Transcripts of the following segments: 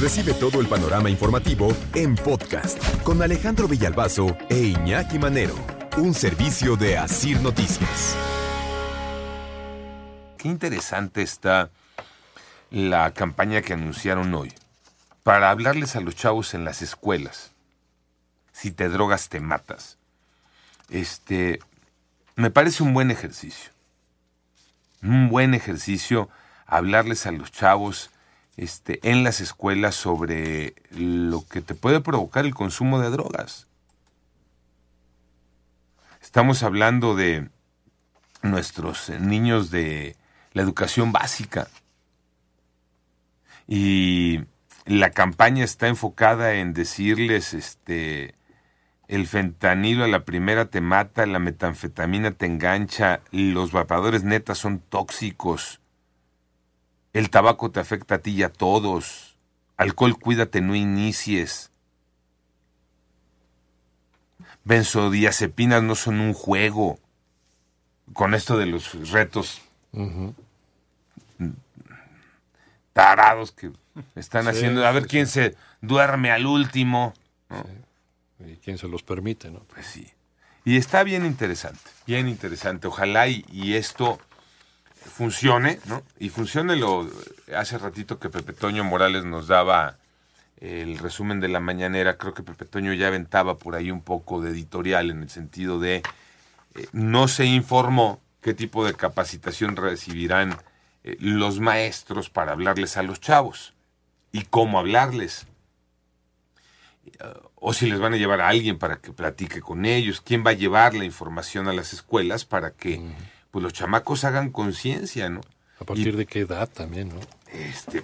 Recibe todo el panorama informativo en podcast con Alejandro Villalbazo e Iñaki Manero, un servicio de Asir Noticias. Qué interesante está la campaña que anunciaron hoy para hablarles a los chavos en las escuelas. Si te drogas, te matas. Este, me parece un buen ejercicio. Un buen ejercicio hablarles a los chavos este, en las escuelas sobre lo que te puede provocar el consumo de drogas. Estamos hablando de nuestros niños de la educación básica. Y la campaña está enfocada en decirles, este, el fentanilo a la primera te mata, la metanfetamina te engancha, los vapadores netas son tóxicos, el tabaco te afecta a ti y a todos. Alcohol, cuídate, no inicies. Benzodiazepinas no son un juego. Con esto de los retos tarados que están Sí, haciendo. A ver sí, quién se duerme al último. ¿no? Y quién se los permite, ¿no? Pues sí. Y está bien interesante, bien interesante. Ojalá y, y esto funcione, ¿no? Y funcione lo hace ratito que Pepe Toño Morales nos daba el resumen de la mañanera, creo que Pepe Toño ya aventaba por ahí un poco de editorial en el sentido de eh, no se informó qué tipo de capacitación recibirán eh, los maestros para hablarles a los chavos y cómo hablarles o si les van a llevar a alguien para que platique con ellos, quién va a llevar la información a las escuelas para que pues los chamacos hagan conciencia, ¿no? A partir de qué edad también, ¿no? Este,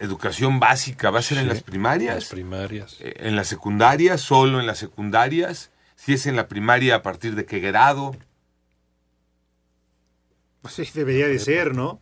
educación básica, ¿va a ser en las primarias? Las primarias. Eh, ¿En las secundarias? ¿Solo en las secundarias? Si es en la primaria, ¿a partir de qué grado? Pues sí, debería de ser, ¿no?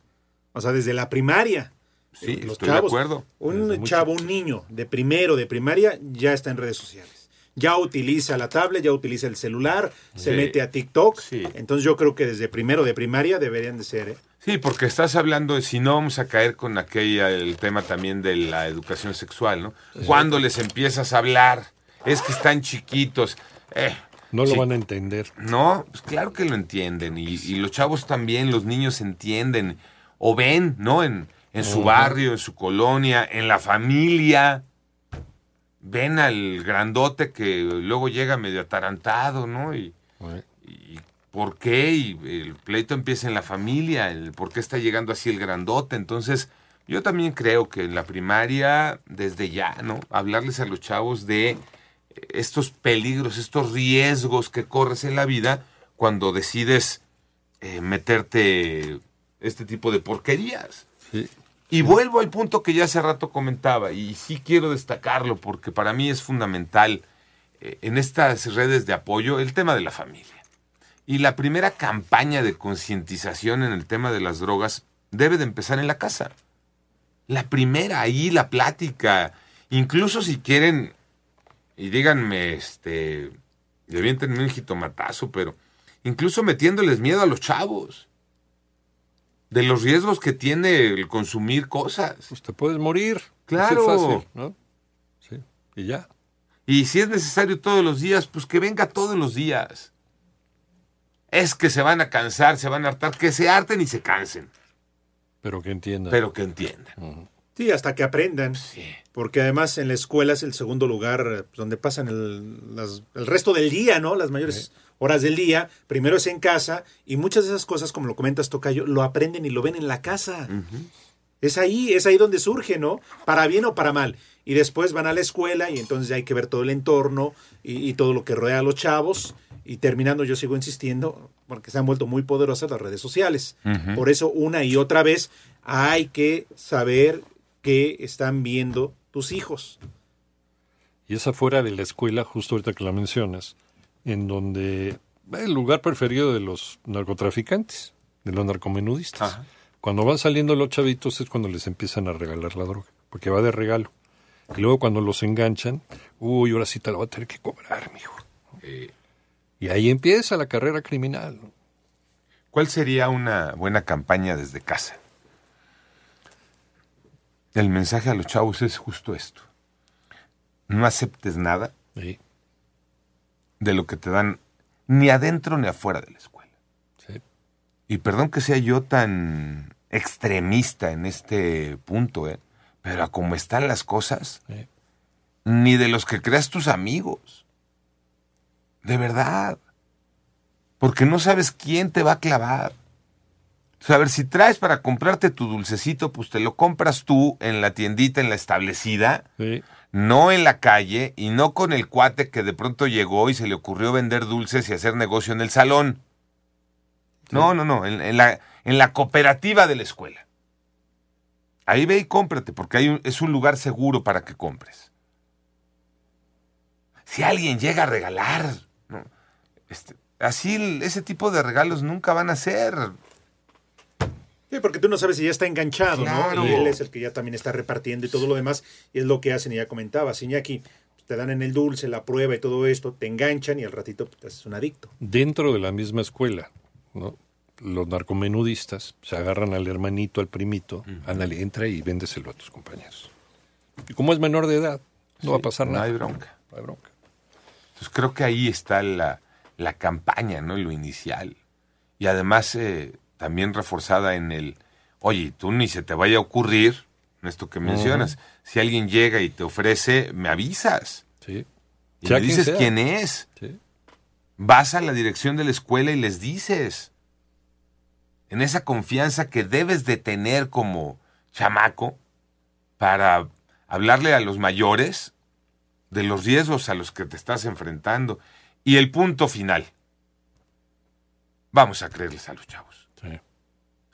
O sea, desde la primaria. Sí, Los estoy de chavos, acuerdo. Un Desde mucho- chavo, un niño de primero, de primaria, ya está en redes sociales. Ya utiliza la tablet, ya utiliza el celular, se Sí. mete a TikTok. Sí. Entonces yo creo que desde primero de primaria deberían de ser, ¿eh? Sí, porque estás hablando de si no vamos a caer con aquella, el tema también de la educación sexual, ¿no? Cuando les empiezas a hablar, es que están chiquitos. Eh, No lo sí. van a entender. No, pues claro que lo entienden. Y, y los chavos también, los niños entienden. O ven, ¿no? En, en su barrio, en su colonia, en la familia. Ven al grandote que luego llega medio atarantado, ¿no? Y, y por qué, y el pleito empieza en la familia, el por qué está llegando así el grandote. Entonces, yo también creo que en la primaria, desde ya, ¿no? Hablarles a los chavos de estos peligros, estos riesgos que corres en la vida cuando decides eh, meterte este tipo de porquerías. Sí. Y vuelvo al punto que ya hace rato comentaba, y sí quiero destacarlo porque para mí es fundamental eh, en estas redes de apoyo el tema de la familia. Y la primera campaña de concientización en el tema de las drogas debe de empezar en la casa. La primera, ahí la plática. Incluso si quieren, y díganme, este, aviéntenme un jitomatazo, pero incluso metiéndoles miedo a los chavos. De los riesgos que tiene el consumir cosas. Pues te puedes morir. Claro. Así fácil, ¿no? Sí. Y ya. Y si es necesario todos los días, pues que venga todos los días. Es que se van a cansar, se van a hartar, que se harten y se cansen, Pero que entiendan. pero que entiendan. Sí, hasta que aprendan. Porque además en la escuela es el segundo lugar pues, donde pasan el, las- el resto del día, ¿no? Las mayores horas del día. Primero es en casa y muchas de esas cosas, como lo comentas, Tocayo, lo aprenden y lo ven en la casa. Es ahí, es ahí donde surge, ¿no? Para bien o para mal. Y después van a la escuela y entonces hay que ver todo el entorno y, y todo lo que rodea a los chavos. Y terminando, yo sigo insistiendo, porque se han vuelto muy poderosas las redes sociales. Por eso, una y otra vez, hay que saber que están viendo tus hijos. Y es afuera de la escuela, justo ahorita que la mencionas, en donde el lugar preferido de los narcotraficantes, de los narcomenudistas. Ajá. Cuando van saliendo los chavitos es cuando les empiezan a regalar la droga, porque va de regalo. Y luego cuando los enganchan, uy, ahora sí te la voy a tener que cobrar, mijo. Eh, Y ahí empieza la carrera criminal. ¿Cuál sería una buena campaña desde casa? El mensaje a los chavos es justo esto. No aceptes nada Sí, de lo que te dan ni adentro ni afuera de la escuela. sí. Y perdón que sea yo tan extremista en este punto, ¿eh? pero a como están las cosas, sí. ni de los que creas tus amigos. De verdad. Porque no sabes quién te va a clavar. O sea, a ver, si traes para comprarte tu dulcecito, pues te lo compras tú en la tiendita, en la establecida, Sí, no en la calle y no con el cuate que de pronto llegó y se le ocurrió vender dulces y hacer negocio en el salón. No, no, no, en, en la, en la cooperativa de la escuela. Ahí ve y cómprate, porque hay un- es un lugar seguro para que compres. Si alguien llega a regalar, ¿no? Este, así ese tipo de regalos nunca van a ser. Sí, porque tú no sabes si ya está enganchado, Claro. ¿no? Y él es el que ya también está repartiendo y todo lo demás. Y es lo que hacen, y ya comentabas, Iñaki. pues, te dan en el dulce, la prueba y todo esto, te enganchan y al ratito pues, te haces un adicto. dentro de la misma escuela, ¿no? los narcomenudistas se agarran al hermanito, al primito, ándale, entra y véndeselo a tus compañeros. Y como es menor de edad, no va a pasar no nada. hay bronca. No hay bronca. Entonces creo que ahí está la, la campaña, ¿no? Lo inicial. Y además eh, también reforzada en el, oye, tú ni se te vaya a ocurrir, en esto que mencionas, si alguien llega y te ofrece, me avisas. Sí, Y Sea me dices quién es. sí. Vas a la dirección de la escuela y les dices. En esa confianza que debes de tener como chamaco para hablarle a los mayores de los riesgos a los que te estás enfrentando. Y el punto final. Vamos a creerles a los chavos. Sí.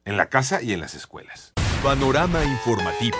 En la casa y en las escuelas. Panorama informativo.